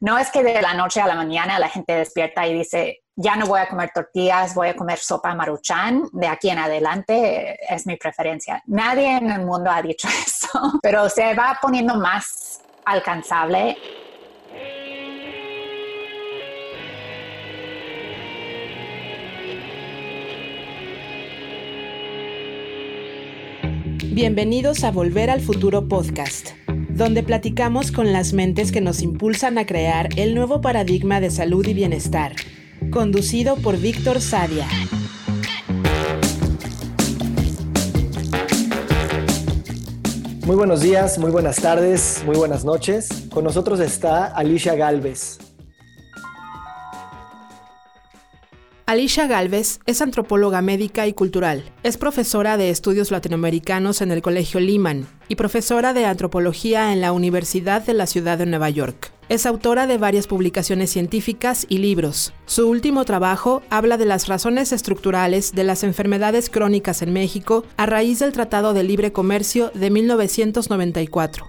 No es que de la noche a la mañana la gente despierta y dice, ya no voy a comer tortillas, voy a comer sopa maruchan, de aquí en adelante es mi preferencia. Nadie en el mundo ha dicho eso, pero se va poniendo más alcanzable. Bienvenidos a Volver al Futuro Podcast donde platicamos con las mentes que nos impulsan a crear el nuevo paradigma de salud y bienestar, conducido por Víctor Sadia. Muy buenos días, muy buenas tardes, muy buenas noches. Con nosotros está Alicia Galvez. Alicia Galvez es antropóloga médica y cultural. Es profesora de estudios latinoamericanos en el Colegio Lehman y profesora de antropología en la Universidad de la Ciudad de Nueva York. Es autora de varias publicaciones científicas y libros. Su último trabajo habla de las razones estructurales de las enfermedades crónicas en México a raíz del Tratado de Libre Comercio de 1994.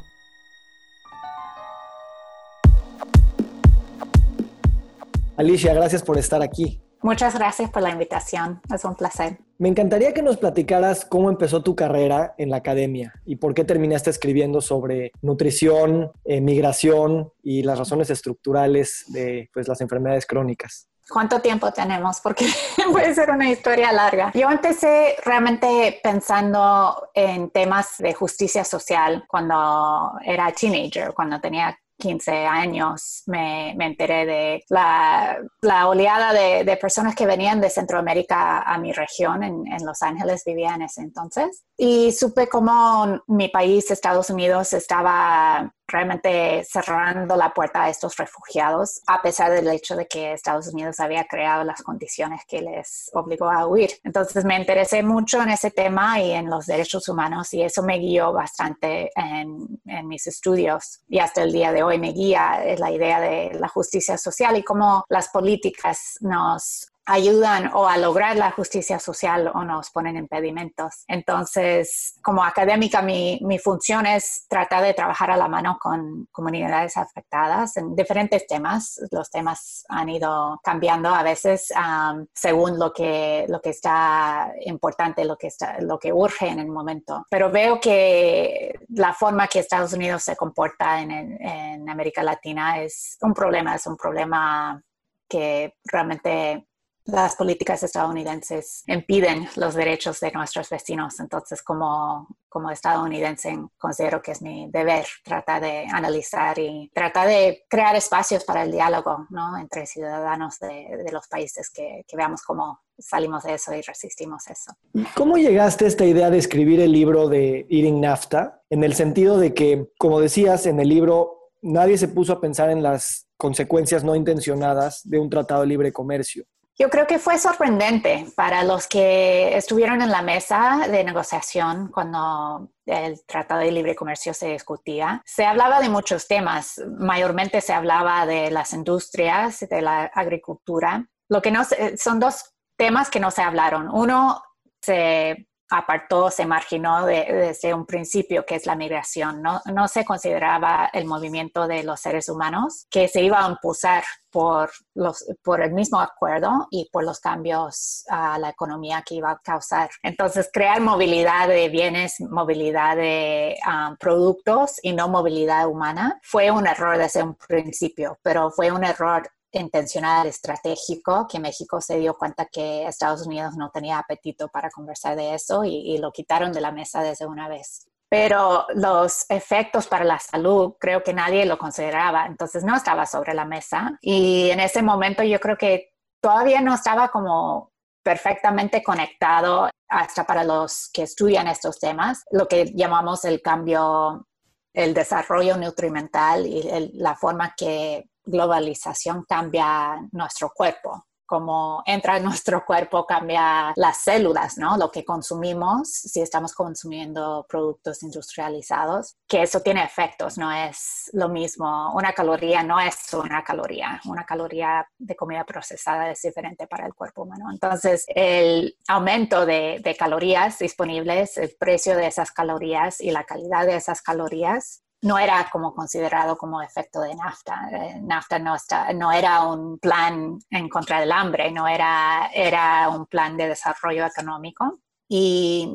Alicia, gracias por estar aquí. Muchas gracias por la invitación, es un placer. Me encantaría que nos platicaras cómo empezó tu carrera en la academia y por qué terminaste escribiendo sobre nutrición, eh, migración y las razones estructurales de pues, las enfermedades crónicas. ¿Cuánto tiempo tenemos? Porque puede ser una historia larga. Yo empecé realmente pensando en temas de justicia social cuando era teenager, cuando tenía 15 años me, me enteré de la, la oleada de, personas que venían de Centroamérica a mi región, en, en, Los Ángeles vivía en ese entonces, y supe cómo mi país, Estados Unidos, estaba realmente cerrando la puerta a estos refugiados, a pesar del hecho de que Estados Unidos había creado las condiciones que les obligó a huir. Entonces me interesé mucho en ese tema y en los derechos humanos y eso me guió bastante en, en mis estudios y hasta el día de hoy me guía la idea de la justicia social y cómo las políticas nos ayudan o a lograr la justicia social o nos ponen impedimentos. Entonces, como académica, mi, mi, función es tratar de trabajar a la mano con comunidades afectadas en diferentes temas. Los temas han ido cambiando a veces um, según lo que, lo que está importante, lo que, está, lo que urge en el momento. Pero veo que la forma que Estados Unidos se comporta en, en América Latina es un problema, es un problema que realmente las políticas estadounidenses impiden los derechos de nuestros vecinos. Entonces, como, estadounidense, considero que es mi deber tratar de analizar y tratar de crear espacios para el diálogo entre ciudadanos de, de los países que, que, veamos cómo salimos de eso y resistimos eso. ¿Cómo llegaste a esta idea de escribir el libro de Eating NAFTA? En el sentido de que, como decías en el libro, nadie se puso a pensar en las consecuencias no intencionadas de un tratado de libre comercio. Yo creo que fue sorprendente para los que estuvieron en la mesa de negociación cuando el Tratado de Libre Comercio se discutía. Se hablaba de muchos temas, mayormente se hablaba de las industrias, de la agricultura. Lo que no son dos temas que no se hablaron. Uno se apartó, se marginó desde un principio, que es la migración. No, no se consideraba el movimiento de los seres humanos que se iba a impulsar por, los, por el mismo acuerdo y por los cambios a la economía que iba a causar. Entonces, crear movilidad de bienes, movilidad de um, productos y no movilidad humana fue un error desde un principio, pero fue un error intencional, estratégico, que México se dio cuenta que Estados Unidos no tenía apetito para conversar de eso y, lo quitaron de la mesa desde una vez. Pero los efectos para la salud creo que nadie lo consideraba, entonces no estaba sobre la mesa y en ese momento yo creo que todavía no estaba como perfectamente conectado hasta para los que estudian estos temas, lo que llamamos el cambio, el desarrollo nutrimental y la forma que globalización cambia nuestro cuerpo. Como entra en nuestro cuerpo, cambia las células, ¿no? Lo que consumimos, si estamos consumiendo productos industrializados, que eso tiene efectos, no es lo mismo. Una caloría no es una caloría. Una caloría de comida procesada es diferente para el cuerpo humano. Entonces, el aumento de, de calorías disponibles, el precio de esas calorías y la calidad de esas calorías no era como considerado como efecto de NAFTA. Eh, NAFTA no, está, no era un plan en contra del hambre, no era, era un plan de desarrollo económico. Y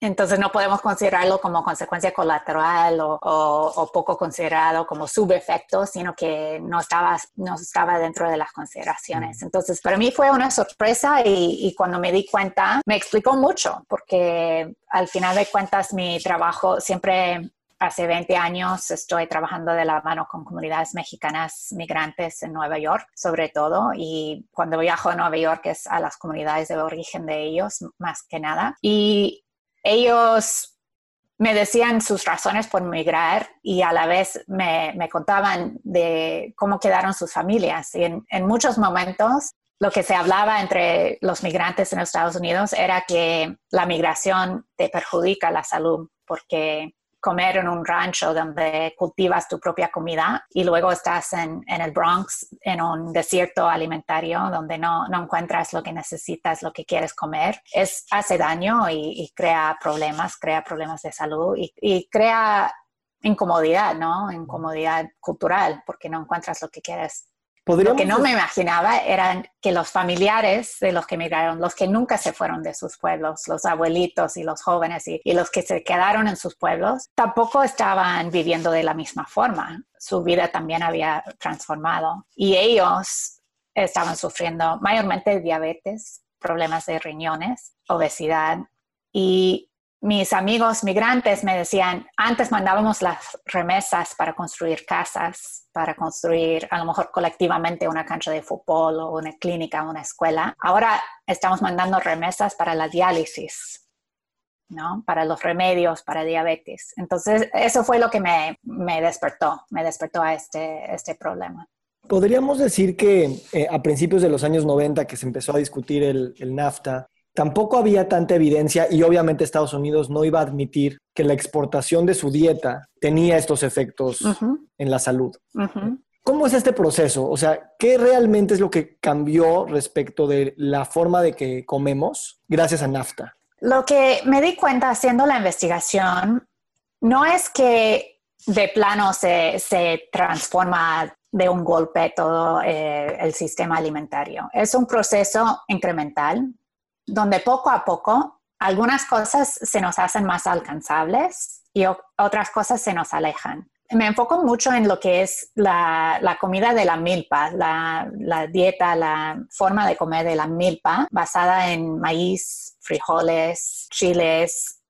entonces no podemos considerarlo como consecuencia colateral o, poco considerado como subefecto, sino que no estaba, no estaba dentro de las consideraciones. Mm. Entonces para mí fue una sorpresa y, y, cuando me di cuenta me explicó mucho porque al final de cuentas mi trabajo siempre Hace 20 años estoy trabajando de la mano con comunidades mexicanas migrantes en Nueva York, sobre todo, y cuando viajo a Nueva York es a las comunidades de origen de ellos, más que nada. Y ellos me decían sus razones por migrar y a la vez me, contaban de cómo quedaron sus familias. Y en, en muchos momentos lo que se hablaba entre los migrantes en Estados Unidos era que la migración te perjudica la salud porque comer en un rancho donde cultivas tu propia comida y luego estás en, el Bronx, en un desierto alimentario donde no, encuentras lo que necesitas, lo que quieres comer, es, hace daño y, crea problemas, crea problemas de salud y, y crea incomodidad, ¿no? Incomodidad cultural porque no encuentras lo que quieres lo que no me imaginaba eran que los familiares de los que emigraron, los que nunca se fueron de sus pueblos, los abuelitos y los jóvenes y, los que se quedaron en sus pueblos, tampoco estaban viviendo de la misma forma. Su vida también había transformado y ellos estaban sufriendo mayormente diabetes, problemas de riñones, obesidad y mis amigos migrantes me decían, antes mandábamos las remesas para construir casas, para construir a lo mejor colectivamente una cancha de fútbol o una clínica, una escuela. Ahora estamos mandando remesas para la diálisis, ¿no? Para los remedios, para diabetes. Entonces, eso fue lo que me, despertó, me despertó a este, este problema. Podríamos decir que eh, a principios de los años 90 que se empezó a discutir el, el NAFTA, tampoco había tanta evidencia y obviamente Estados Unidos no iba a admitir que la exportación de su dieta tenía estos efectos en la salud. ¿Cómo es este proceso? O sea, ¿qué realmente es lo que cambió respecto de la forma de que comemos gracias a NAFTA? Lo que me di cuenta haciendo la investigación no es que de plano se, transforma de un golpe todo eh, el sistema alimentario. Es un proceso incremental donde poco a poco algunas cosas se nos hacen más alcanzables y otras cosas se nos alejan. Me enfoco mucho en lo que es la, comida de la milpa, la, dieta, la forma de comer de la milpa basada en maíz, frijoles, chiles,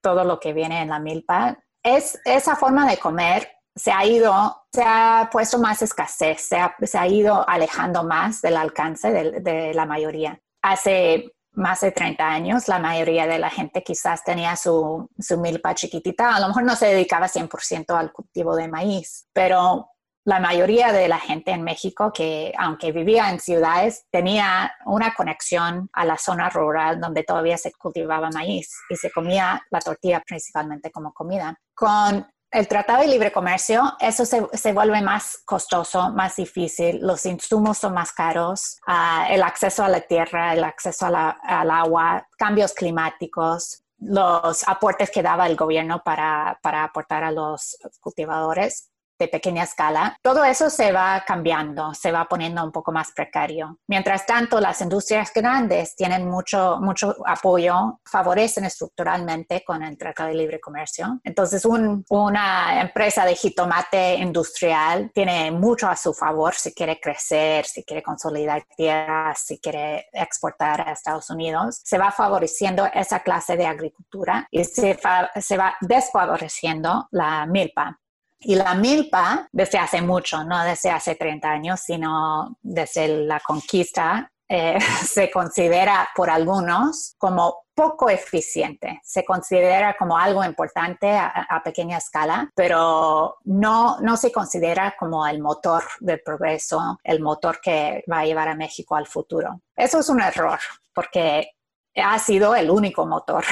todo lo que viene en la milpa. Es, esa forma de comer se ha ido, se ha puesto más escasez, se ha, ido alejando más del alcance de, de la mayoría. Hace más de 30 años, la mayoría de la gente quizás tenía su, milpa chiquitita. A lo mejor no se dedicaba 100% al cultivo de maíz, pero la mayoría de la gente en México que, aunque vivía en ciudades, tenía una conexión a la zona rural donde todavía se cultivaba maíz y se comía la tortilla principalmente como comida. Con el Tratado de Libre Comercio, eso se, vuelve más costoso, más difícil, los insumos son más caros, ah, el acceso a la tierra, el acceso al agua, cambios climáticos, los aportes que daba el gobierno para, para aportar a los cultivadores de pequeña escala, todo eso se va cambiando, se va poniendo un poco más precario. Mientras tanto, las industrias grandes tienen mucho, mucho apoyo, favorecen estructuralmente con el Tratado de Libre Comercio. Entonces, una empresa de jitomate industrial tiene mucho a su favor si quiere crecer, si quiere consolidar tierras, si quiere exportar a Estados Unidos. Se va favoreciendo esa clase de agricultura y se, se va desfavoreciendo la milpa. Y la milpa, desde hace mucho, no desde hace 30 años, sino desde la conquista, eh, se considera por algunos como poco eficiente. Se considera como algo importante a, pequeña escala, pero no, no se considera como el motor del progreso, el motor que va a llevar a México al futuro. Eso es un error, porque ha sido el único motor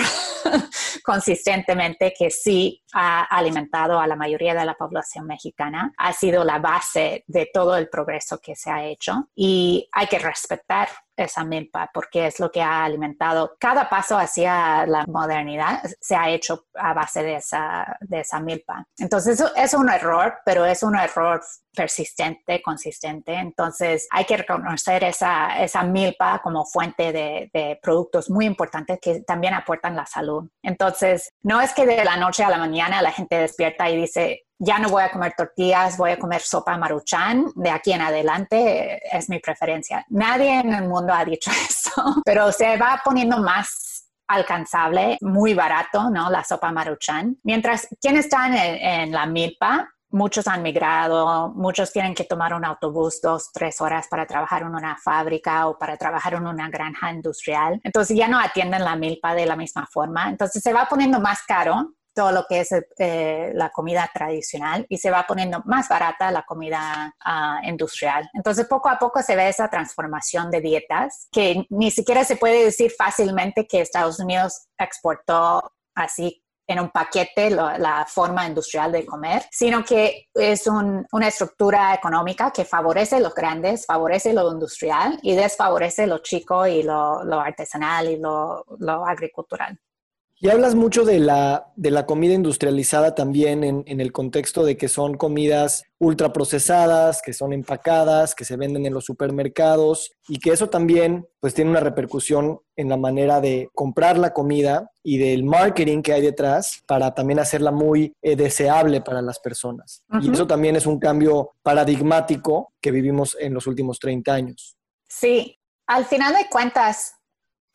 consistentemente que sí ha alimentado a la mayoría de la población mexicana, ha sido la base de todo el progreso que se ha hecho y hay que respetar esa milpa porque es lo que ha alimentado. Cada paso hacia la modernidad se ha hecho a base de esa, de esa milpa. Entonces eso es un error, pero es un error persistente, consistente. Entonces hay que reconocer esa, esa milpa como fuente de, de, productos muy importantes que también aportan la salud. Entonces no es que de la noche a la mañana la gente despierta y dice, ya no voy a comer tortillas, voy a comer sopa maruchan, de aquí en adelante es mi preferencia. Nadie en el mundo ha dicho eso, pero se va poniendo más alcanzable, muy barato, ¿no? La sopa maruchan. Mientras quienes están en, la milpa, muchos han migrado, muchos tienen que tomar un autobús dos, tres horas para trabajar en una fábrica o para trabajar en una granja industrial. Entonces ya no atienden la milpa de la misma forma. Entonces se va poniendo más caro todo lo que es eh, la comida tradicional y se va poniendo más barata la comida ah, industrial. Entonces, poco a poco se ve esa transformación de dietas que ni siquiera se puede decir fácilmente que Estados Unidos exportó así en un paquete la forma industrial de comer, sino que es una estructura económica que favorece los grandes, favorece lo industrial y desfavorece lo chico y lo, artesanal y lo, lo agricultural. Y hablas mucho de la, de la comida industrializada también en, en, el contexto de que son comidas ultraprocesadas, que son empacadas, que se venden en los supermercados y que eso también pues tiene una repercusión en la manera de comprar la comida y del marketing que hay detrás para también hacerla muy eh, deseable para las personas. Y eso también es un cambio paradigmático que vivimos en los últimos 30 años. Sí, al final de cuentas,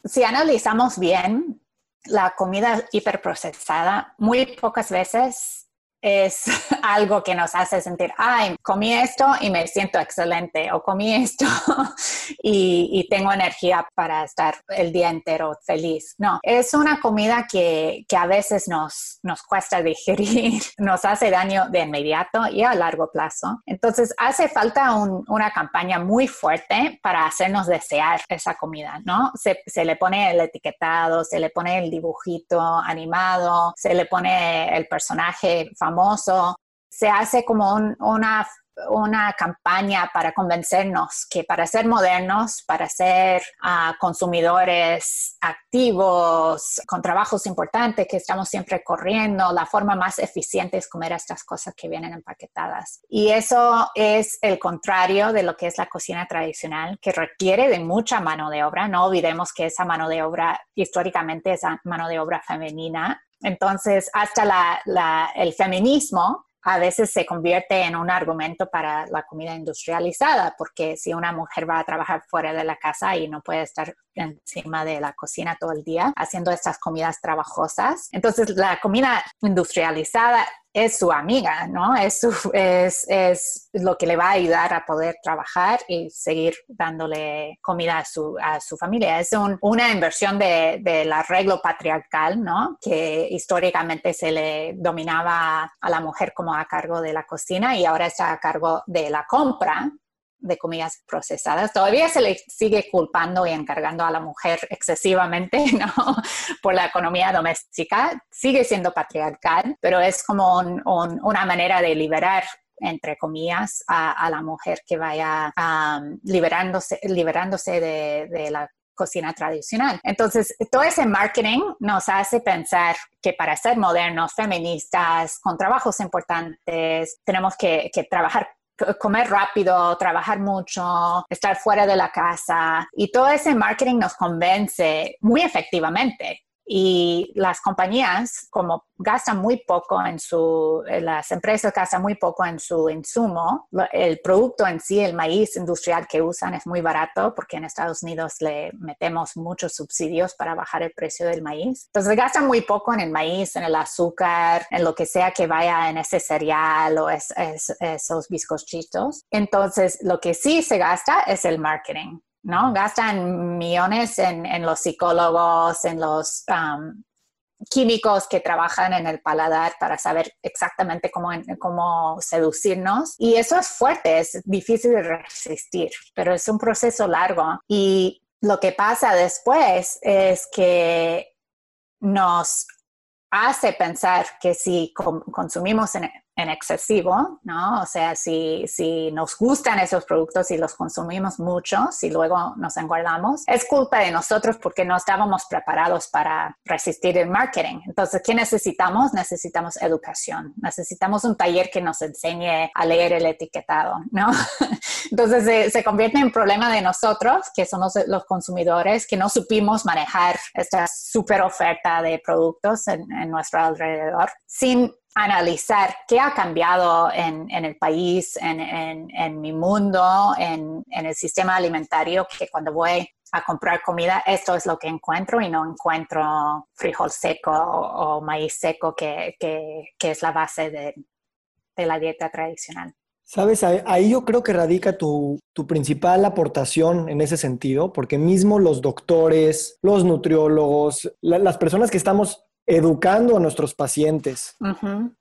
si analizamos bien, la comida hiperprocesada muy pocas veces es algo que nos hace sentir, ay, comí esto y me siento excelente, o comí esto y, tengo energía para estar el día entero feliz. No, es una comida que, que, a veces nos, nos cuesta digerir, nos hace daño de inmediato y a largo plazo. Entonces, hace falta una campaña muy fuerte para hacernos desear esa comida, ¿no? Se, se le pone el etiquetado, se le pone el dibujito animado, se le pone el personaje famoso famoso, se hace como una, una campaña para convencernos que para ser modernos, para ser ah, consumidores activos, con trabajos importantes, que estamos siempre corriendo, la forma más eficiente es comer estas cosas que vienen empaquetadas. Y eso es el contrario de lo que es la cocina tradicional, que requiere de mucha mano de obra. No olvidemos que esa mano de obra históricamente es mano de obra femenina entonces, hasta el feminismo a veces se convierte en un argumento para la comida industrializada, porque si una mujer va a trabajar fuera de la casa y no puede estar encima de la cocina todo el día haciendo estas comidas trabajosas, entonces la comida industrializada es su amiga, ¿no? Es, es, lo que le va a ayudar a poder trabajar y seguir dándole comida a su, a su familia. Es una inversión de, del arreglo patriarcal, ¿no? Que históricamente se le dominaba a la mujer como a cargo de la cocina y ahora está a cargo de la compra de comidas procesadas. Todavía se le sigue culpando y encargando a la mujer excesivamente, ¿no? Por la economía doméstica. Sigue siendo patriarcal, pero es como una manera de liberar entre comillas, a, la mujer que vaya liberándose, liberándose de, la cocina tradicional. Entonces, todo ese marketing nos hace pensar que para ser modernos, feministas, con trabajos importantes, tenemos que trabajar comer rápido, trabajar mucho, estar fuera de la casa. Y todo ese marketing nos convence muy efectivamente y las compañías como gastan muy poco en su, eh, las empresas gastan muy poco en su insumo, el producto en sí, el maíz industrial que usan es muy barato porque en Estados Unidos le metemos muchos subsidios para bajar el precio del maíz. Entonces gastan muy poco en el maíz, en el azúcar, en lo que sea que vaya en ese cereal o esos bizcochitos. Entonces lo que sí se gasta es el marketing. ¿No? Gastan millones en, los psicólogos, en los um, químicos que trabajan en el paladar para saber exactamente cómo, cómo seducirnos. Y eso es fuerte, es difícil de resistir, pero es un proceso largo. Y lo que pasa después es que nos hace pensar que si consumimos en excesivo, ¿no? O sea, si, si nos gustan esos productos y los consumimos mucho, si luego nos engordamos, es culpa de nosotros porque no estábamos preparados para resistir el marketing. Entonces, ¿qué necesitamos? Necesitamos educación. Necesitamos un taller que nos enseñe a leer el etiquetado, ¿no? Entonces, se, convierte en problema de nosotros, que somos los consumidores, que no supimos manejar esta super oferta de productos en, en nuestro alrededor sin analizar qué ha cambiado en, el país, en, mi mundo, en, el sistema alimentario, que cuando voy a comprar comida, esto es lo que encuentro y no encuentro frijol seco o, maíz seco, que, es la base de, la dieta tradicional. Sabes, ahí yo creo que radica tu, principal aportación en ese sentido, porque mismo los doctores, los nutriólogos, las personas que estamos educando a nuestros pacientes.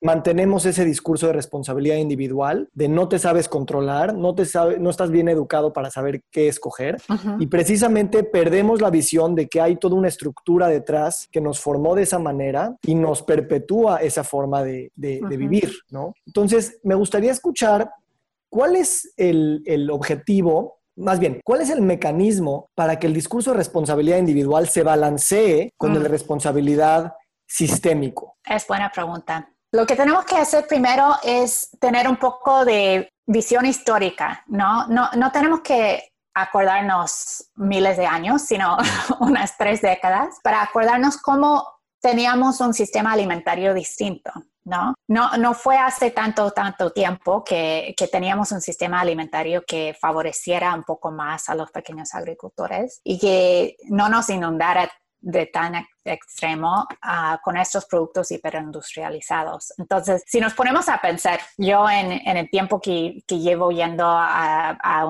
Mantenemos ese discurso de responsabilidad individual, de no te sabes controlar, no, te sabe, no estás bien educado para saber qué escoger. Y precisamente perdemos la visión de que hay toda una estructura detrás que nos formó de esa manera y nos perpetúa esa forma de, vivir, ¿no? Entonces, me gustaría escuchar cuál es el, el objetivo más bien, ¿cuál es el mecanismo para que el discurso de responsabilidad individual se balancee con de responsabilidad sistémico? Es buena pregunta. Lo que tenemos que hacer primero es tener un poco de visión histórica, ¿no? No, no tenemos que acordarnos miles de años, sino unas tres décadas, para acordarnos cómo teníamos un sistema alimentario distinto, ¿no? No, no fue hace tanto, tanto tiempo que, que, teníamos un sistema alimentario que favoreciera un poco más a los pequeños agricultores y que no nos inundara de tan extremo ah, con estos productos hiperindustrializados. Entonces, si nos ponemos a pensar, yo en, el tiempo que, llevo yendo a,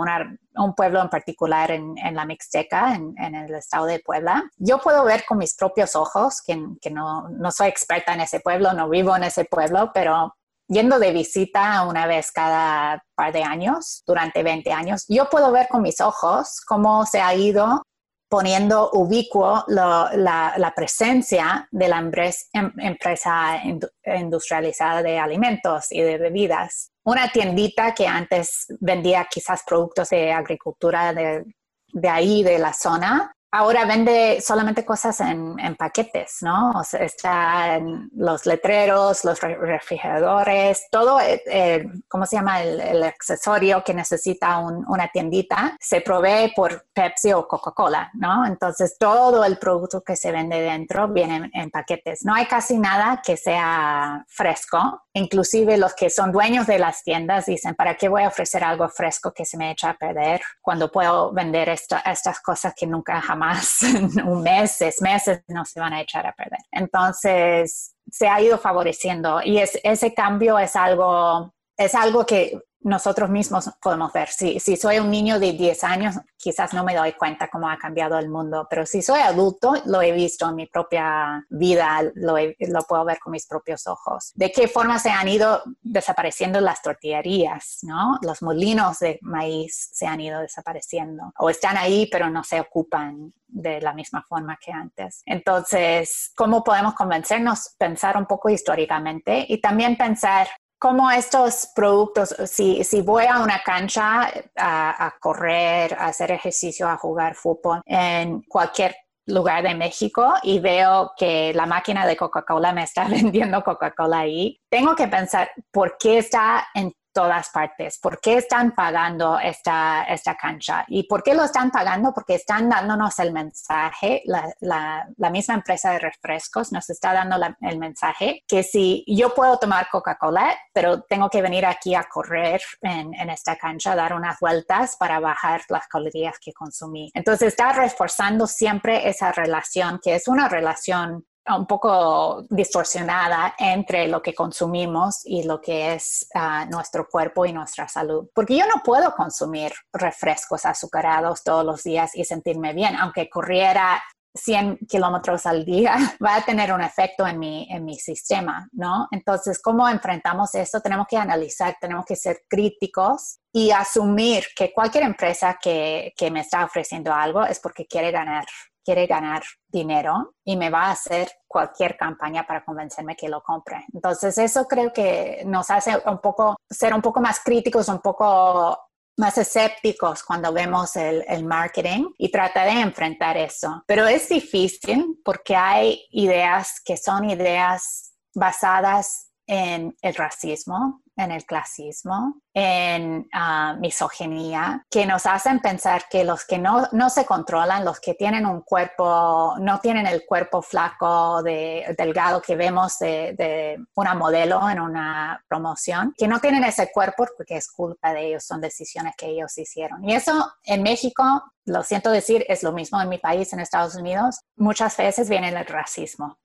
un pueblo en particular en, la Mixteca, en, el estado de Puebla, yo puedo ver con mis propios ojos, que, no, soy experta en ese pueblo, no vivo en ese pueblo, pero yendo de visita una vez cada par de años, durante 20 años, yo puedo ver con mis ojos cómo se ha ido poniendo ubicuo la, presencia de la em, empresa industrializada de alimentos y de bebidas. Una tiendita que antes vendía quizás productos de agricultura de, de ahí, de la zona, ahora vende solamente cosas en, paquetes, ¿no? O sea, están los letreros, los refrigeradores, todo, eh, eh, ¿cómo se llama? El, accesorio que necesita una tiendita se provee por Pepsi o Coca-Cola, ¿no? Entonces, todo el producto que se vende dentro viene en, paquetes. No hay casi nada que sea fresco. Inclusive los que son dueños de las tiendas dicen, ¿para qué voy a ofrecer algo fresco que se me echa a perder cuando puedo vender estas cosas que nunca jamás más, un mes, seis meses, no se van a echar a perder. Entonces, se ha ido favoreciendo y es, ese cambio es algo, es algo que nosotros mismos podemos ver. Si, si soy un niño de 10 años, quizás no me doy cuenta cómo ha cambiado el mundo, pero si soy adulto, lo he visto en mi propia vida, lo, lo puedo ver con mis propios ojos. De qué forma se han ido desapareciendo las tortillerías, ¿no? Los molinos de maíz se han ido desapareciendo o están ahí, pero no se ocupan de la misma forma que antes. Entonces, ¿cómo podemos convencernos? Pensar un poco históricamente y también pensar como estos productos, si, si voy a una cancha a, correr, a hacer ejercicio, a jugar fútbol en cualquier lugar de México y veo que la máquina de Coca-Cola me está vendiendo Coca-Cola ahí, tengo que pensar por qué está en todas partes. ¿Por qué están pagando esta, esta cancha? ¿Y por qué lo están pagando? Porque están dándonos el mensaje, la, la, misma empresa de refrescos nos está dando el mensaje que si yo puedo tomar Coca-Cola, pero tengo que venir aquí a correr en, en esta cancha, dar unas vueltas para bajar las calorías que consumí. Entonces está reforzando siempre esa relación, que es una relación un poco distorsionada entre lo que consumimos y lo que es ah, nuestro cuerpo y nuestra salud. Porque yo no puedo consumir refrescos azucarados todos los días y sentirme bien, aunque corriera 100 kilómetros al día, va a tener un efecto en mi, en mi sistema, ¿no? Entonces, ¿cómo enfrentamos eso? Tenemos que analizar, tenemos que ser críticos y asumir que cualquier empresa que, que me está ofreciendo algo es porque quiere ganar quiere ganar dinero y me va a hacer cualquier campaña para convencerme que lo compre. Entonces, eso creo que nos hace un poco ser un poco más críticos, un poco más escépticos cuando vemos el, el, marketing y tratar de enfrentar eso. Pero es difícil porque hay ideas que son ideas basadas en el racismo, en el clasismo, en uh, misoginia, que nos hacen pensar que los que no, no, se controlan, los que tienen un cuerpo, no tienen el cuerpo flaco, de, delgado que vemos de, de, una modelo en una promoción, que no tienen ese cuerpo porque es culpa de ellos, son decisiones que ellos hicieron. Y eso en México, lo siento decir, es lo mismo en mi país, en Estados Unidos, muchas veces viene el racismo.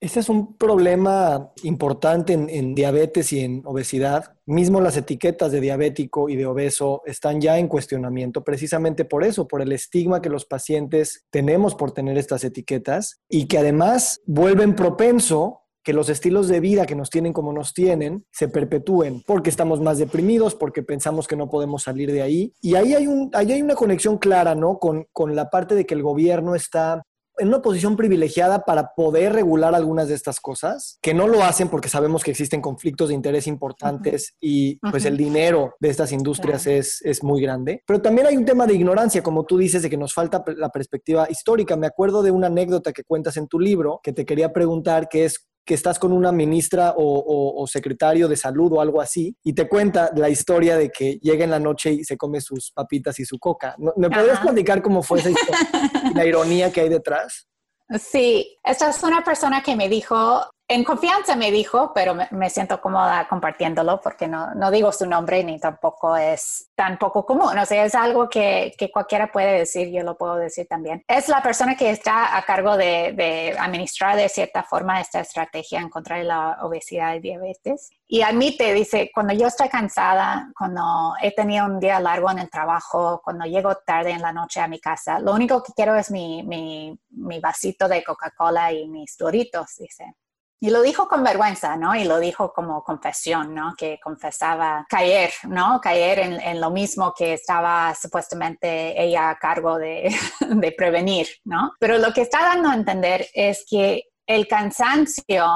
Ese es un problema importante en, diabetes y en obesidad. Mismo las etiquetas de diabético y de obeso están ya en cuestionamiento precisamente por eso, por el estigma que los pacientes tenemos por tener estas etiquetas y que además vuelven propenso que los estilos de vida que nos tienen como nos tienen se perpetúen, porque estamos más deprimidos, porque pensamos que no podemos salir de ahí. Y ahí hay, un, ahí hay una conexión clara, ¿no? Con, con la parte de que el gobierno está en una posición privilegiada para poder regular algunas de estas cosas, que no lo hacen porque sabemos que existen conflictos de interés importantes y pues el dinero de estas industrias es, es muy grande. Pero también hay un tema de ignorancia, como tú dices, de que nos falta la perspectiva histórica. Me acuerdo de una anécdota que cuentas en tu libro que te quería preguntar, que es que estás con una ministra o, secretario de salud o algo así y te cuenta la historia de que llega en la noche y se come sus papitas y su coca. ¿Me podrías platicar cómo fue esa historia? la ironía que hay detrás. Sí, esta es una persona que me dijo, en confianza me dijo, pero me, siento cómoda compartiéndolo porque no, no, digo su nombre ni tampoco es tan poco común. O sea, es algo que, que, cualquiera puede decir, yo lo puedo decir también. Es la persona que está a cargo de, de administrar de cierta forma esta estrategia en contra de la obesidad y diabetes. Y admite, dice, cuando yo estoy cansada, cuando he tenido un día largo en el trabajo, cuando llego tarde en la noche a mi casa, lo único que quiero es mi, mi, mi vasito de Coca-Cola y mis doritos, dice. Y lo dijo con vergüenza, ¿no? Y lo dijo como confesión, ¿no? Que confesaba caer, ¿no? Caer en, lo mismo que estaba supuestamente ella a cargo de, de, prevenir, ¿no? Pero lo que está dando a entender es que el cansancio,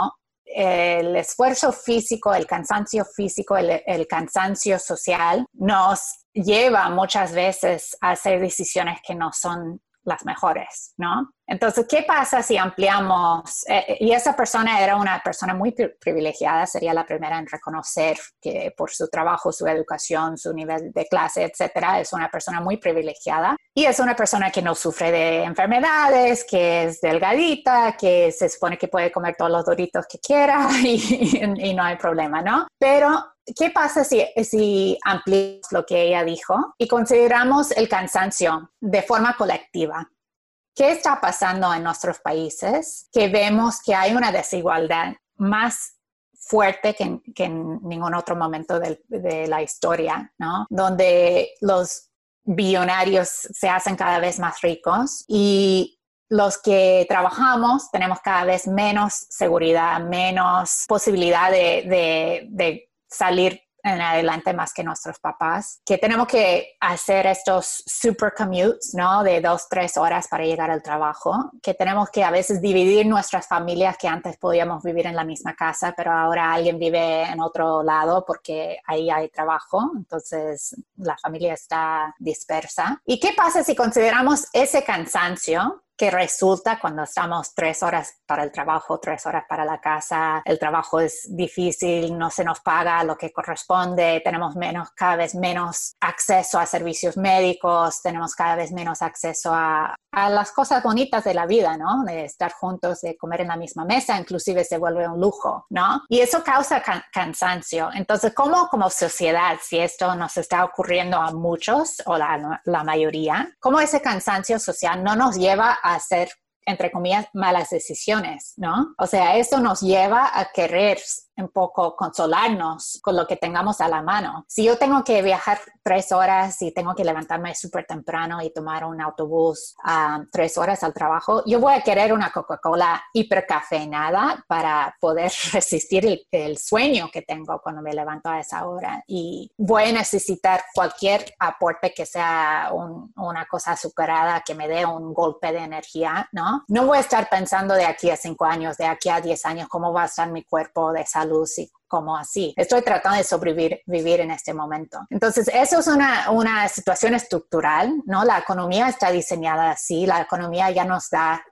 el esfuerzo físico, el cansancio físico, el, el cansancio social nos lleva muchas veces a hacer decisiones que no son las mejores, ¿no? Entonces, ¿qué pasa si ampliamos? Eh, eh, y esa persona era una persona muy privilegiada, sería la primera en reconocer que por su trabajo, su educación, su nivel de clase, etcétera, es una persona muy privilegiada. Y es una persona que no sufre de enfermedades, que es delgadita, que se supone que puede comer todos los doritos que quiera y, y no hay problema, ¿no? Pero ¿Qué pasa si, si ampliamos lo que ella dijo y consideramos el cansancio de forma colectiva? ¿Qué está pasando en nuestros países? Que vemos que hay una desigualdad más fuerte que en, ningún otro momento de, de, la historia, ¿no? Donde los billonarios se hacen cada vez más ricos y los que trabajamos tenemos cada vez menos seguridad, menos posibilidad de, de, de salir en adelante más que nuestros papás, que tenemos que hacer estos super commutes, ¿no? De dos, tres horas para llegar al trabajo, que tenemos que a veces dividir nuestras familias que antes podíamos vivir en la misma casa, pero ahora alguien vive en otro lado porque ahí hay trabajo, entonces la familia está dispersa. ¿Y qué pasa si consideramos ese cansancio que resulta cuando estamos tres horas para el trabajo, tres horas para la casa, el trabajo es difícil, no se nos paga lo que corresponde, tenemos menos, cada vez menos acceso a servicios médicos, tenemos cada vez menos acceso a, a las cosas bonitas de la vida, ¿no? De estar juntos, de comer en la misma mesa, inclusive se vuelve un lujo, ¿no? Y eso causa cansancio. Entonces, ¿cómo como sociedad, si esto nos está ocurriendo a muchos o la, la mayoría, cómo ese cansancio social no nos lleva hacer, entre comillas, malas decisiones, ¿no? O sea, esto nos lleva a querer un poco consolarnos con lo que tengamos a la mano. Si yo tengo que viajar tres horas y tengo que levantarme súper temprano y tomar un autobús a tres horas al trabajo, yo voy a querer una Coca-Cola hipercafeinada para poder resistir el, el, sueño que tengo cuando me levanto a esa hora. Y voy a necesitar cualquier aporte que sea una cosa azucarada que me dé un golpe de energía, ¿no? No voy a estar pensando de aquí a cinco años, de aquí a diez años, cómo va a estar mi cuerpo de salud y como así. Estoy tratando de sobrevivir vivir en este momento. Entonces, eso es una, una situación estructural, ¿no? La economía está diseñada así, la economía ya nos da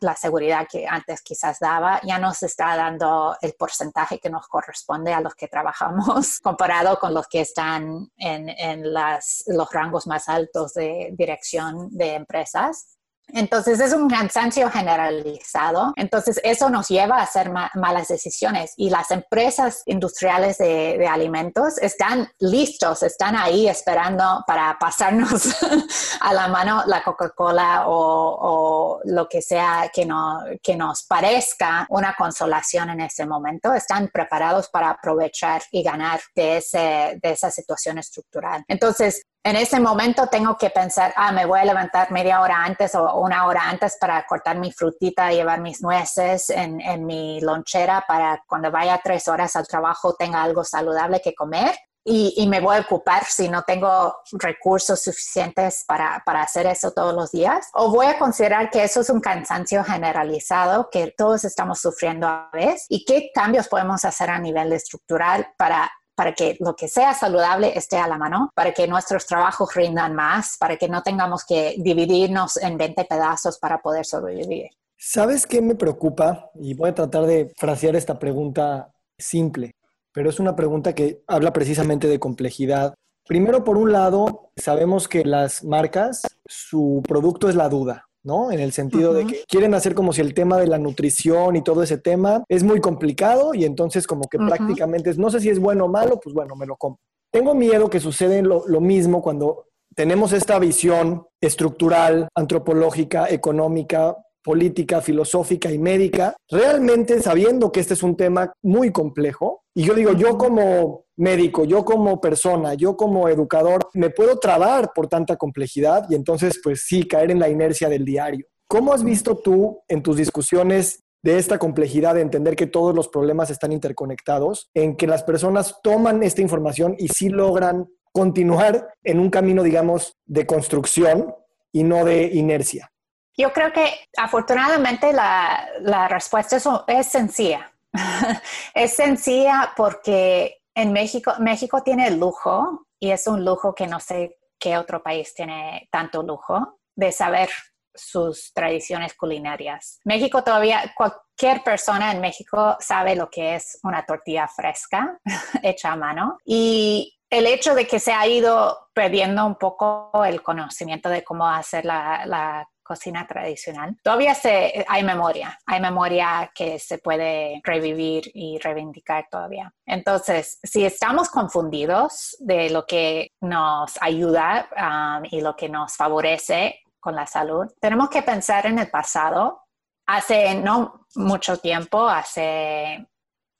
la seguridad que antes quizás daba, ya nos está dando el porcentaje que nos corresponde a los que trabajamos comparado con los que están en, en las, los rangos más altos de dirección de empresas. Entonces es un cansancio generalizado. Entonces eso nos lleva a hacer malas decisiones y las empresas industriales de, alimentos están listos, están ahí esperando para pasarnos a la mano la Coca-Cola o, lo que sea que, no, nos parezca una consolación en ese momento. Están preparados para aprovechar y ganar de, ese, de esa situación estructural. Entonces, en ese momento tengo que pensar, ah, me voy a levantar media hora antes o una hora antes para cortar mi frutita, llevar mis nueces en, mi lonchera para cuando vaya tres horas al trabajo tenga algo saludable que comer. Y, me voy a ocupar si no tengo recursos suficientes para, para, hacer eso todos los días. O voy a considerar que eso es un cansancio generalizado que todos estamos sufriendo a veces y qué cambios podemos hacer a nivel estructural para para que lo que sea saludable esté a la mano, para que nuestros trabajos rindan más, para que no tengamos que dividirnos en 20 pedazos para poder sobrevivir. ¿Sabes qué me preocupa? Y voy a tratar de frasear esta pregunta simple, pero es una pregunta que habla precisamente de complejidad. Primero, por un lado, sabemos que las marcas, su producto es la duda. ¿No? En el sentido de que quieren hacer como si el tema de la nutrición y todo ese tema es muy complicado y entonces como que prácticamente es, no sé si es bueno o malo, pues bueno, me lo compro. Tengo miedo que suceda lo, lo mismo cuando tenemos esta visión estructural, antropológica, económica, política, filosófica y médica, realmente sabiendo que este es un tema muy complejo. Y yo digo, yo como médico, yo como persona, yo como educador, me puedo trabar por tanta complejidad y entonces, pues sí, caer en la inercia del diario. ¿Cómo has visto tú en tus discusiones de esta complejidad de entender que todos los problemas están interconectados, en que las personas toman esta información y sí logran continuar en un camino, digamos, de construcción y no de inercia? Yo creo que afortunadamente la, respuesta es, sencilla. es sencilla porque en México, México tiene lujo, y es un lujo que no sé qué otro país tiene tanto lujo, de saber sus tradiciones culinarias. México todavía, cualquier persona en México sabe lo que es una tortilla fresca hecha a mano. Y el hecho de que se ha ido perdiendo un poco el conocimiento de cómo hacer la, la cocina tradicional, todavía se, hay memoria, hay memoria que se puede revivir y reivindicar todavía. Entonces, si estamos confundidos de lo que nos ayuda um, y lo que nos favorece con la salud, tenemos que pensar en el pasado. Hace no mucho tiempo, hace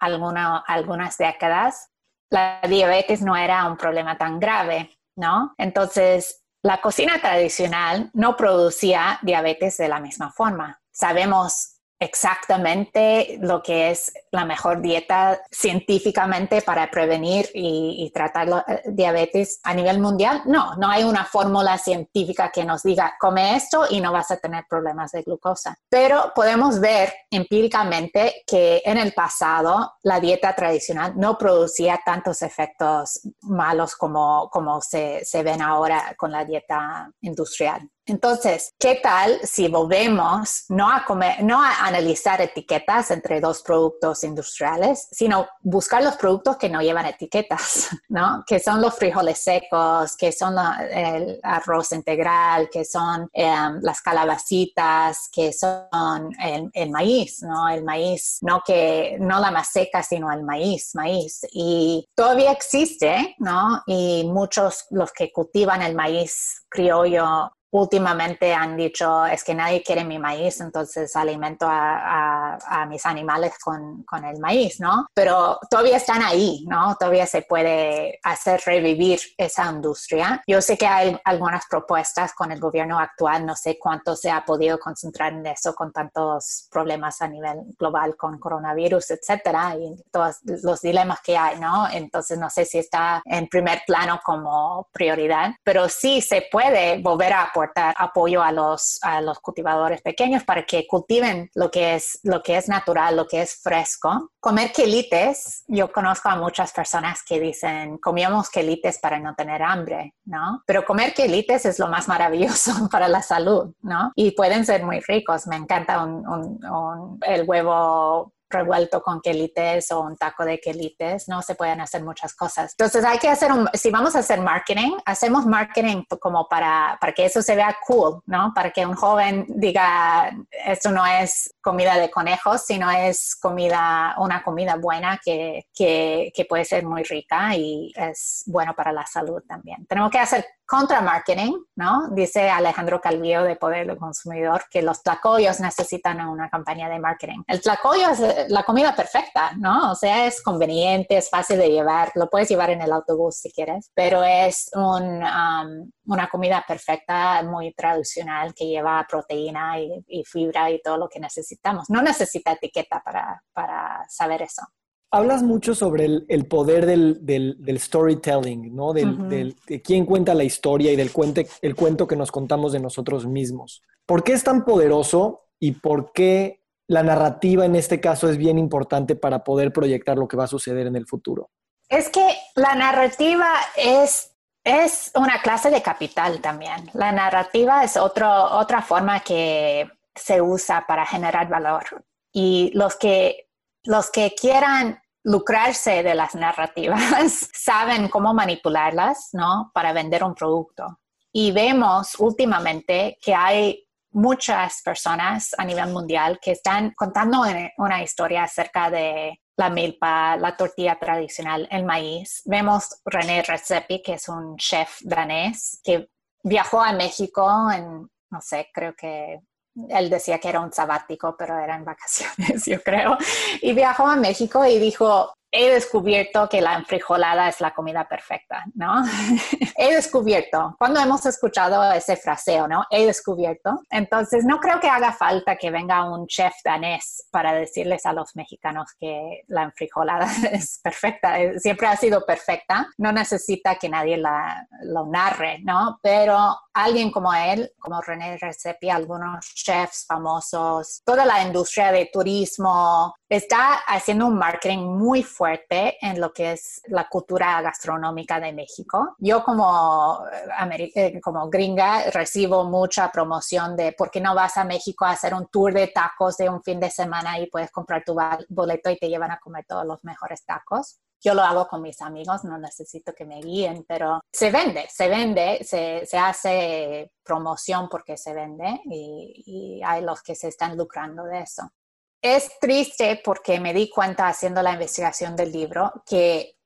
algunas décadas, la diabetes no era un problema tan grave, ¿no? Entonces, la cocina tradicional no producía diabetes de la misma forma. Sabemos exactamente lo que es la mejor dieta científicamente para prevenir y, tratar la eh, diabetes a nivel mundial. No, no hay una fórmula científica que nos diga come esto y no vas a tener problemas de glucosa. Pero podemos ver empíricamente que en el pasado la dieta tradicional no producía tantos efectos malos como, como se, se ven ahora con la dieta industrial. Entonces, ¿qué tal si volvemos no a, comer, no a analizar etiquetas entre dos productos industriales, sino buscar los productos que no llevan etiquetas, ¿no? Que son los frijoles secos, que son el arroz integral, que son em, las calabacitas, que son el, maíz, ¿no? El maíz, no que no la maseca, sino el maíz, maíz. Y todavía existe, ¿no? Y muchos los que cultivan el maíz criollo últimamente han dicho es que nadie quiere mi maíz, entonces alimento a, mis animales con, con, el maíz, ¿no? Pero todavía están ahí, ¿no? Todavía se puede hacer revivir esa industria. Yo sé que hay algunas propuestas con el gobierno actual, no sé cuánto se ha podido concentrar en eso con tantos problemas a nivel global con coronavirus, etcétera, y todos los dilemas que hay, ¿no? Entonces no sé si está en primer plano como prioridad, pero sí se puede volver a aportar apoyo a los, a los cultivadores pequeños para que cultiven lo que es, lo que es natural, lo que es fresco. Comer quelites, yo conozco a muchas personas que dicen, comíamos quelites para no tener hambre, ¿no? Pero comer quelites es lo más maravilloso para la salud, ¿no? Y pueden ser muy ricos. Me encanta el huevo revuelto con quelites o un taco de quelites, ¿no? Se pueden hacer muchas cosas. Entonces hay que hacer un, si vamos a hacer marketing, hacemos marketing como para, para que eso se vea cool, ¿no? Para que un joven diga, esto no es comida de conejos, sino es comida, una comida buena que, que, que puede ser muy rica y es bueno para la salud también. Tenemos que hacer contra marketing, ¿no? Dice Alejandro Calvillo de Poder del Consumidor que los tlacoyos necesitan una campaña de marketing. El tlacoyo es eh, la comida perfecta, ¿no? O sea, es conveniente, es fácil de llevar, lo puedes llevar en el autobús si quieres, pero es un, um, una comida perfecta, muy tradicional, que lleva proteína y, fibra y todo lo que necesitamos. No necesita etiqueta para, para saber eso. Hablas mucho sobre el, poder del, storytelling, ¿no? de quién cuenta la historia y del cuente, el cuento que nos contamos de nosotros mismos. ¿Por qué es tan poderoso y por qué la narrativa en este caso es bien importante para poder proyectar lo que va a suceder en el futuro? Es que la narrativa es, es una clase de capital también. La narrativa es otro, otra forma que se usa para generar valor. Y los que los que quieran lucrarse de las narrativas saben cómo manipularlas, ¿no? Para vender un producto. Y vemos últimamente que hay muchas personas a nivel mundial que están contando una historia acerca de la milpa, la tortilla tradicional, el maíz. Vemos René Redzepi, que es un chef danés, que viajó a México en, no sé, creo que él decía que era un sabático, pero era en vacaciones, yo creo. Y viajó a México y dijo, he descubierto que la enfrijolada es la comida perfecta, ¿no? he descubierto. Cuando hemos escuchado ese fraseo, ¿no? He descubierto. Entonces, no creo que haga falta que venga un chef danés para decirles a los mexicanos que la enfrijolada es perfecta. Siempre ha sido perfecta. No necesita que nadie la, lo narre, ¿no? Pero alguien como él, como René Recepi, algunos chefs famosos, toda la industria de turismo, está haciendo un marketing muy fuerte en lo que es la cultura gastronómica de México. Yo como, eh, como gringa recibo mucha promoción de por qué no vas a México a hacer un tour de tacos de un fin de semana y puedes comprar tu boleto y te llevan a comer todos los mejores tacos. Yo lo hago con mis amigos, no necesito que me guíen, pero se vende, se vende, se, hace promoción porque se vende y hay los que se están lucrando de eso es triste porque me di cuenta haciendo la investigación del libro que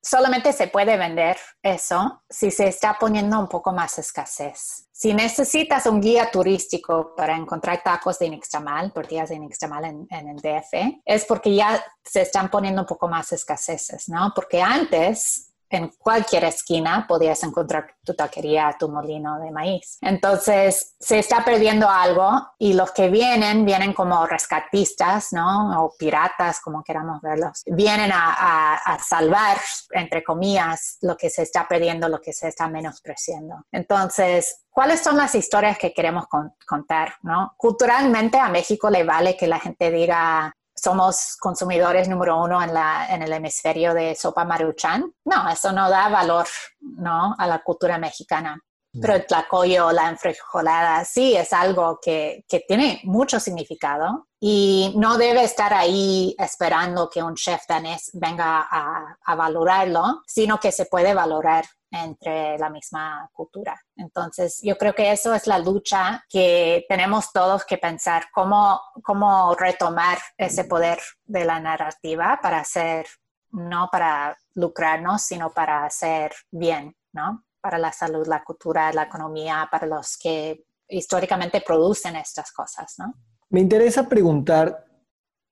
solamente se puede vender eso si se está poniendo un poco más escasez. Si necesitas un guía turístico para encontrar tacos de Nixtamal, tortillas de Nixtamal en, en el DF, es porque ya se están poniendo un poco más escaseces, ¿no? Porque antes en cualquier esquina podías encontrar tu taquería, tu molino de maíz. Entonces, se está perdiendo algo y los que vienen, vienen como rescatistas, ¿no? O piratas, como queramos verlos. Vienen a, salvar, entre comillas, lo que se está perdiendo, lo que se está menospreciando. Entonces, ¿cuáles son las historias que queremos contar, ¿no? Culturalmente a México le vale que la gente diga, somos consumidores número uno en, la, en el hemisferio de sopa maruchan. No, eso no da valor ¿no? a la cultura mexicana. Mm. Pero el tlacoyo, la enfrijolada, sí es algo que, que, tiene mucho significado y no debe estar ahí esperando que un chef danés venga a, a valorarlo, sino que se puede valorar entre la misma cultura. Entonces, yo creo que eso es la lucha que tenemos todos que pensar, cómo, cómo retomar ese poder de la narrativa para hacer, no para lucrarnos, sino para hacer bien, ¿no? para la salud, la cultura, la economía, para los que históricamente producen estas cosas, ¿no? Me interesa preguntar,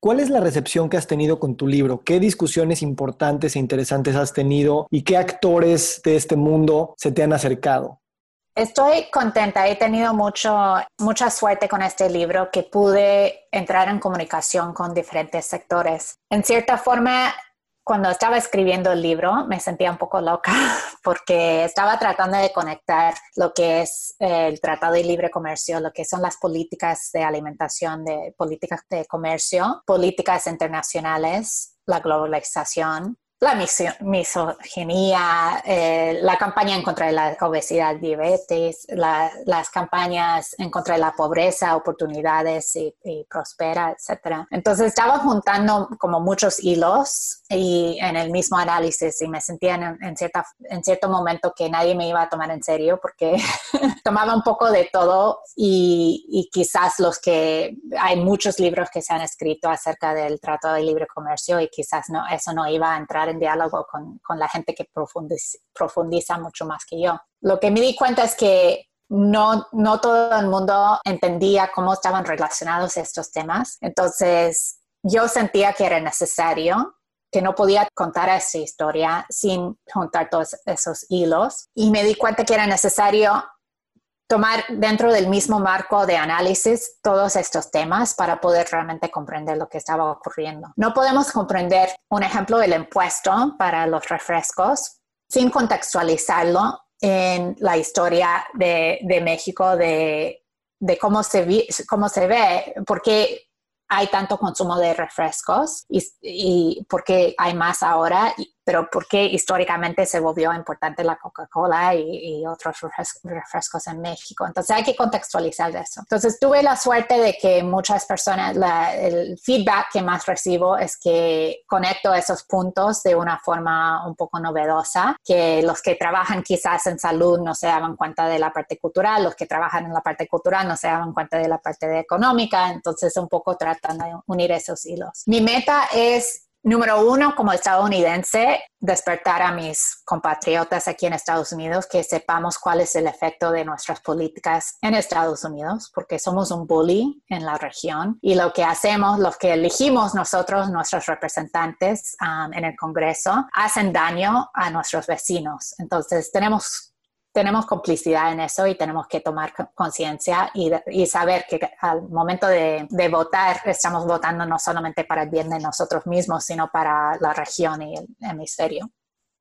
¿cuál es la recepción que has tenido con tu libro? ¿Qué discusiones importantes e interesantes has tenido y qué actores de este mundo se te han acercado? Estoy contenta, he tenido mucho, mucha suerte con este libro que pude entrar en comunicación con diferentes sectores. En cierta forma, cuando estaba escribiendo el libro me sentía un poco loca porque estaba tratando de conectar lo que es el Tratado de Libre Comercio, lo que son las políticas de alimentación, de políticas de comercio, políticas internacionales, la globalización la misoginia, eh, la campaña en contra de la obesidad, diabetes, las campañas en contra de la pobreza, oportunidades y, prospera, etc. Entonces estaba juntando como muchos hilos y en el mismo análisis y me sentía en, cierta, en cierto momento que nadie me iba a tomar en serio porque tomaba un poco de todo y, y quizás los que hay muchos libros que se han escrito acerca del Tratado de Libre Comercio y quizás no, eso no iba a entrar en diálogo con, con la gente que profundiza, profundiza, mucho más que yo. Lo que me di cuenta es que no, no todo el mundo entendía cómo estaban relacionados estos temas. Entonces, yo sentía que era necesario que no podía contar esa historia sin juntar todos esos hilos. Y me di cuenta que era necesario tomar dentro del mismo marco de análisis todos estos temas para poder realmente comprender lo que estaba ocurriendo. No podemos comprender un ejemplo del impuesto para los refrescos sin contextualizarlo en la historia de, México, de, cómo, se cómo se ve, porque hay tanto consumo de refrescos y, y porque hay más ahora pero por qué históricamente se volvió importante la Coca-Cola y, otros refrescos en México. Entonces hay que contextualizar eso. Entonces tuve la suerte de que muchas personas, el feedback que más recibo es que conecto esos puntos de una forma un poco novedosa, que los que trabajan quizás en salud no se daban cuenta de la parte cultural, los que trabajan en la parte cultural no se daban cuenta de la parte económica, entonces un poco tratan de unir esos hilos. Mi meta es Número uno, como estadounidense, despertar a mis compatriotas aquí en Estados Unidos que sepamos cuál es el efecto de nuestras políticas en Estados Unidos, porque somos un bully en la región y lo que hacemos, lo que elegimos nosotros, nuestros representantes um, en el Congreso, hacen daño a nuestros vecinos. Entonces, tenemos tenemos complicidad en eso y tenemos que tomar conciencia y, saber que al momento de, votar estamos votando no solamente para el bien de nosotros mismos, sino para la región y el hemisferio.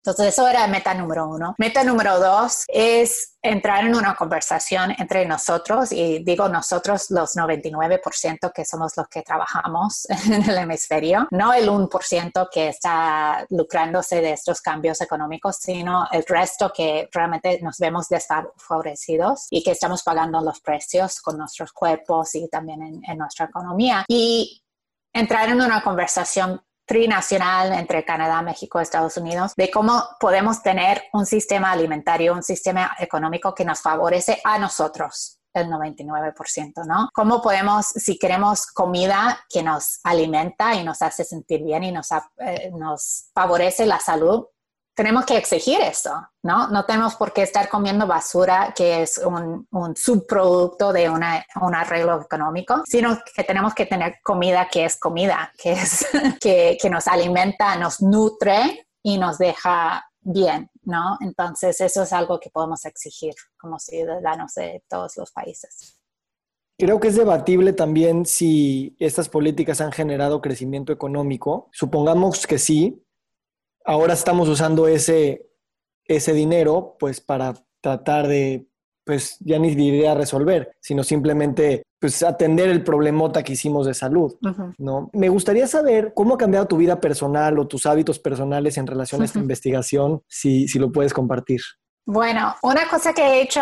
Entonces, eso era meta número uno. Meta número dos es entrar en una conversación entre nosotros, y digo nosotros, los 99% que somos los que trabajamos en el hemisferio, no el 1% que está lucrándose de estos cambios económicos, sino el resto que realmente nos vemos desfavorecidos y que estamos pagando los precios con nuestros cuerpos y también en, en nuestra economía. Y entrar en una conversación trinacional entre Canadá, México, Estados Unidos, de cómo podemos tener un sistema alimentario, un sistema económico que nos favorece a nosotros el 99%, ¿no? ¿Cómo podemos, si queremos comida que nos alimenta y nos hace sentir bien y nos, eh, nos favorece la salud, tenemos que exigir eso, ¿no? No tenemos por qué estar comiendo basura que es un, subproducto de una, un arreglo económico, sino que tenemos que tener comida que es comida, que, es, que, que nos alimenta, nos nutre y nos deja bien, ¿no? Entonces eso es algo que podemos exigir como ciudadanos de todos los países. Creo que es debatible también si estas políticas han generado crecimiento económico. Supongamos que sí, ahora estamos usando ese, ese dinero pues para tratar de, pues ya ni diría resolver, sino simplemente pues atender el problemota que hicimos de salud, ¿no? Me gustaría saber cómo ha cambiado tu vida personal o tus hábitos personales en relación a esta investigación, si, si lo puedes compartir. Bueno, una cosa que he hecho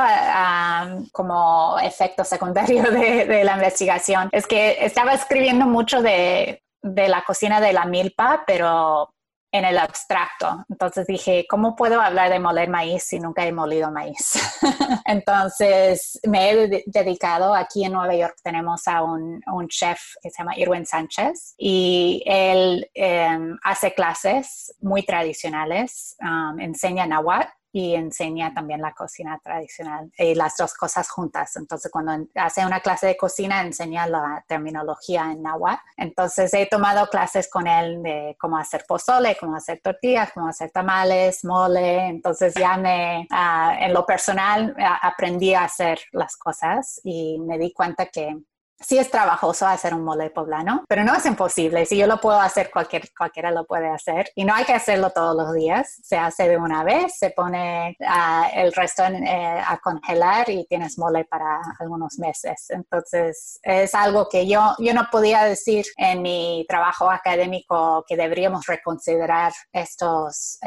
como efecto secundario de, de, la investigación es que estaba escribiendo mucho de, de la cocina de la milpa, pero en el abstracto. Entonces dije, ¿cómo puedo hablar de moler maíz si nunca he molido maíz? Entonces me he dedicado, aquí en Nueva York tenemos a un, chef que se llama Irwin Sánchez y él em, hace clases muy tradicionales, um, enseña náhuatl y enseña también la cocina tradicional y las dos cosas juntas. Entonces, cuando hace una clase de cocina, enseña la terminología en náhuatl. Entonces, he tomado clases con él de cómo hacer pozole, cómo hacer tortillas, cómo hacer tamales, mole. Entonces, ya me, ah, en lo personal, aprendí a hacer las cosas y me di cuenta que sí es trabajoso hacer un mole poblano, pero no es imposible. Si yo lo puedo hacer, cualquier, cualquiera lo puede hacer. Y no hay que hacerlo todos los días. Se hace de una vez, se pone ah, el resto eh, a congelar y tienes mole para algunos meses. Entonces, es algo que yo, yo no podía decir en mi trabajo académico que deberíamos reconsiderar estos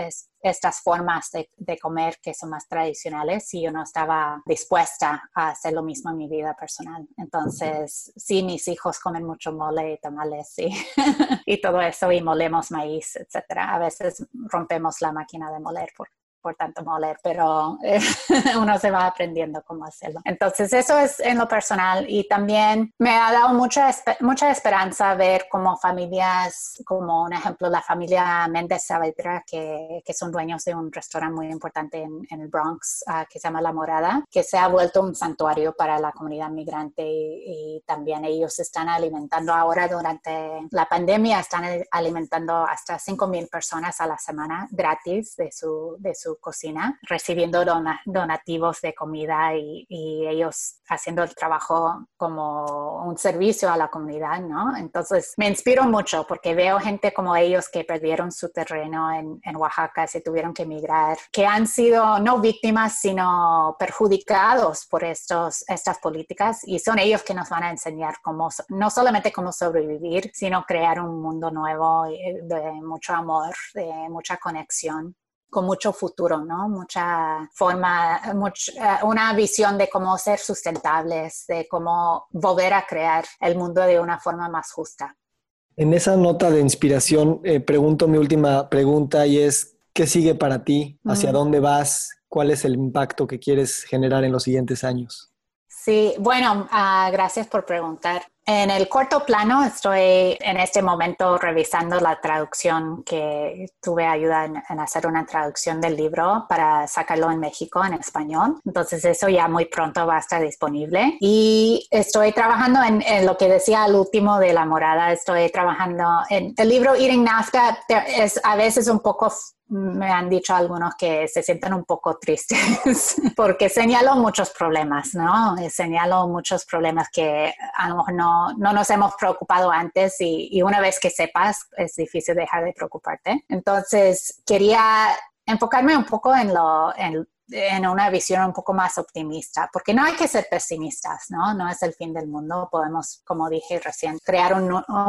estas formas de, comer que son más tradicionales si yo no estaba dispuesta a hacer lo mismo en mi vida personal. Entonces, sí, mis hijos comen mucho mole y tamales sí. y todo eso y molemos maíz, etcétera. A veces rompemos la máquina de moler por, por tanto moler, pero eh, uno se va aprendiendo cómo hacerlo. Entonces, eso es en lo personal y también me ha dado mucha, mucha esperanza ver como familias, como un ejemplo, la familia Méndez Saavedra, que, que son dueños de un restaurante muy importante en, el Bronx, ah, que se llama La Morada, que se ha vuelto un santuario para la comunidad migrante y, también ellos están alimentando ahora durante la pandemia, están alimentando hasta 5.000 personas a la semana gratis de su, de su cocina, recibiendo donativos de comida y, ellos haciendo el trabajo como un servicio a la comunidad, ¿no? Entonces me inspiro mucho porque veo gente como ellos que perdieron su terreno en, Oaxaca, se tuvieron que emigrar, que han sido no víctimas, sino perjudicados por estos, estas políticas y son ellos que nos van a enseñar cómo, no solamente cómo sobrevivir, sino crear un mundo nuevo de mucho amor, de mucha conexión con mucho futuro, ¿no? Mucha forma, eh, una visión de cómo ser sustentables, de cómo volver a crear el mundo de una forma más justa. En esa nota de inspiración, eh, pregunto mi última pregunta y es, ¿qué sigue para ti? ¿Hacia dónde vas? ¿Cuál es el impacto que quieres generar en los siguientes años? Sí, bueno, ah, gracias por preguntar. En el corto plano estoy en este momento revisando la traducción que tuve ayuda en, hacer una traducción del libro para sacarlo en México en español. Entonces eso ya muy pronto va a estar disponible. Y estoy trabajando en, lo que decía al último de la morada. Estoy trabajando en el libro Eating NAFTA. Es a veces un poco me han dicho algunos que se sienten un poco tristes porque señalo muchos problemas, ¿no? Señalo muchos problemas que a lo mejor no, no nos hemos preocupado antes y, y, una vez que sepas es difícil dejar de preocuparte. Entonces, quería enfocarme un poco en lo, en, en una visión un poco más optimista, porque no hay que ser pesimistas, ¿no? No es el fin del mundo, podemos, como dije recién, crear un,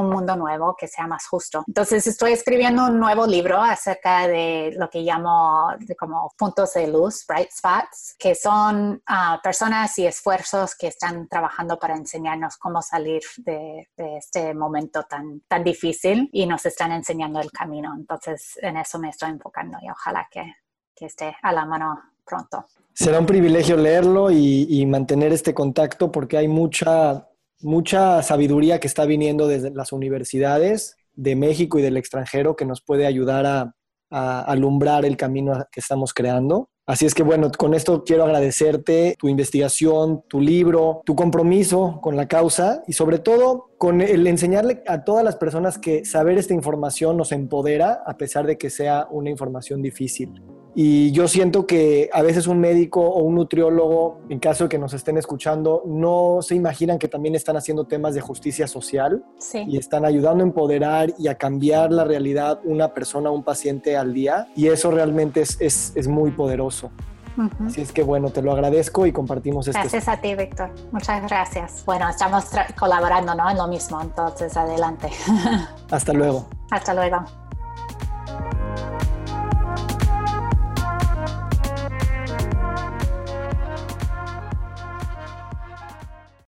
mundo nuevo que sea más justo. Entonces estoy escribiendo un nuevo libro acerca de lo que llamo como puntos de luz, bright spots, que son ah, personas y esfuerzos que están trabajando para enseñarnos cómo salir de, este momento tan, tan difícil y nos están enseñando el camino. Entonces en eso me estoy enfocando y ojalá que, que esté a la mano pronto. Será un privilegio leerlo y, mantener este contacto porque hay mucha, mucha sabiduría que está viniendo desde las universidades de México y del extranjero que nos puede ayudar a, a alumbrar el camino que estamos creando. Así es que bueno, con esto quiero agradecerte tu investigación, tu libro, tu compromiso con la causa y sobre todo con el enseñarle a todas las personas que saber esta información nos empodera a pesar de que sea una información difícil. Y yo siento que a veces un médico o un nutriólogo, en caso de que nos estén escuchando, no se imaginan que también están haciendo temas de justicia social y están ayudando a empoderar y a cambiar la realidad una persona, un paciente al día. Y eso realmente es, es, es muy poderoso. Así es que bueno, te lo agradezco y compartimos esto. Gracias a ti, Víctor. Muchas gracias. Bueno, estamos colaborando ¿no? en lo mismo, entonces adelante. Hasta luego. Hasta luego.